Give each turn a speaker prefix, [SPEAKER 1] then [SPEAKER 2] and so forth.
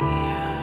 [SPEAKER 1] Yeah.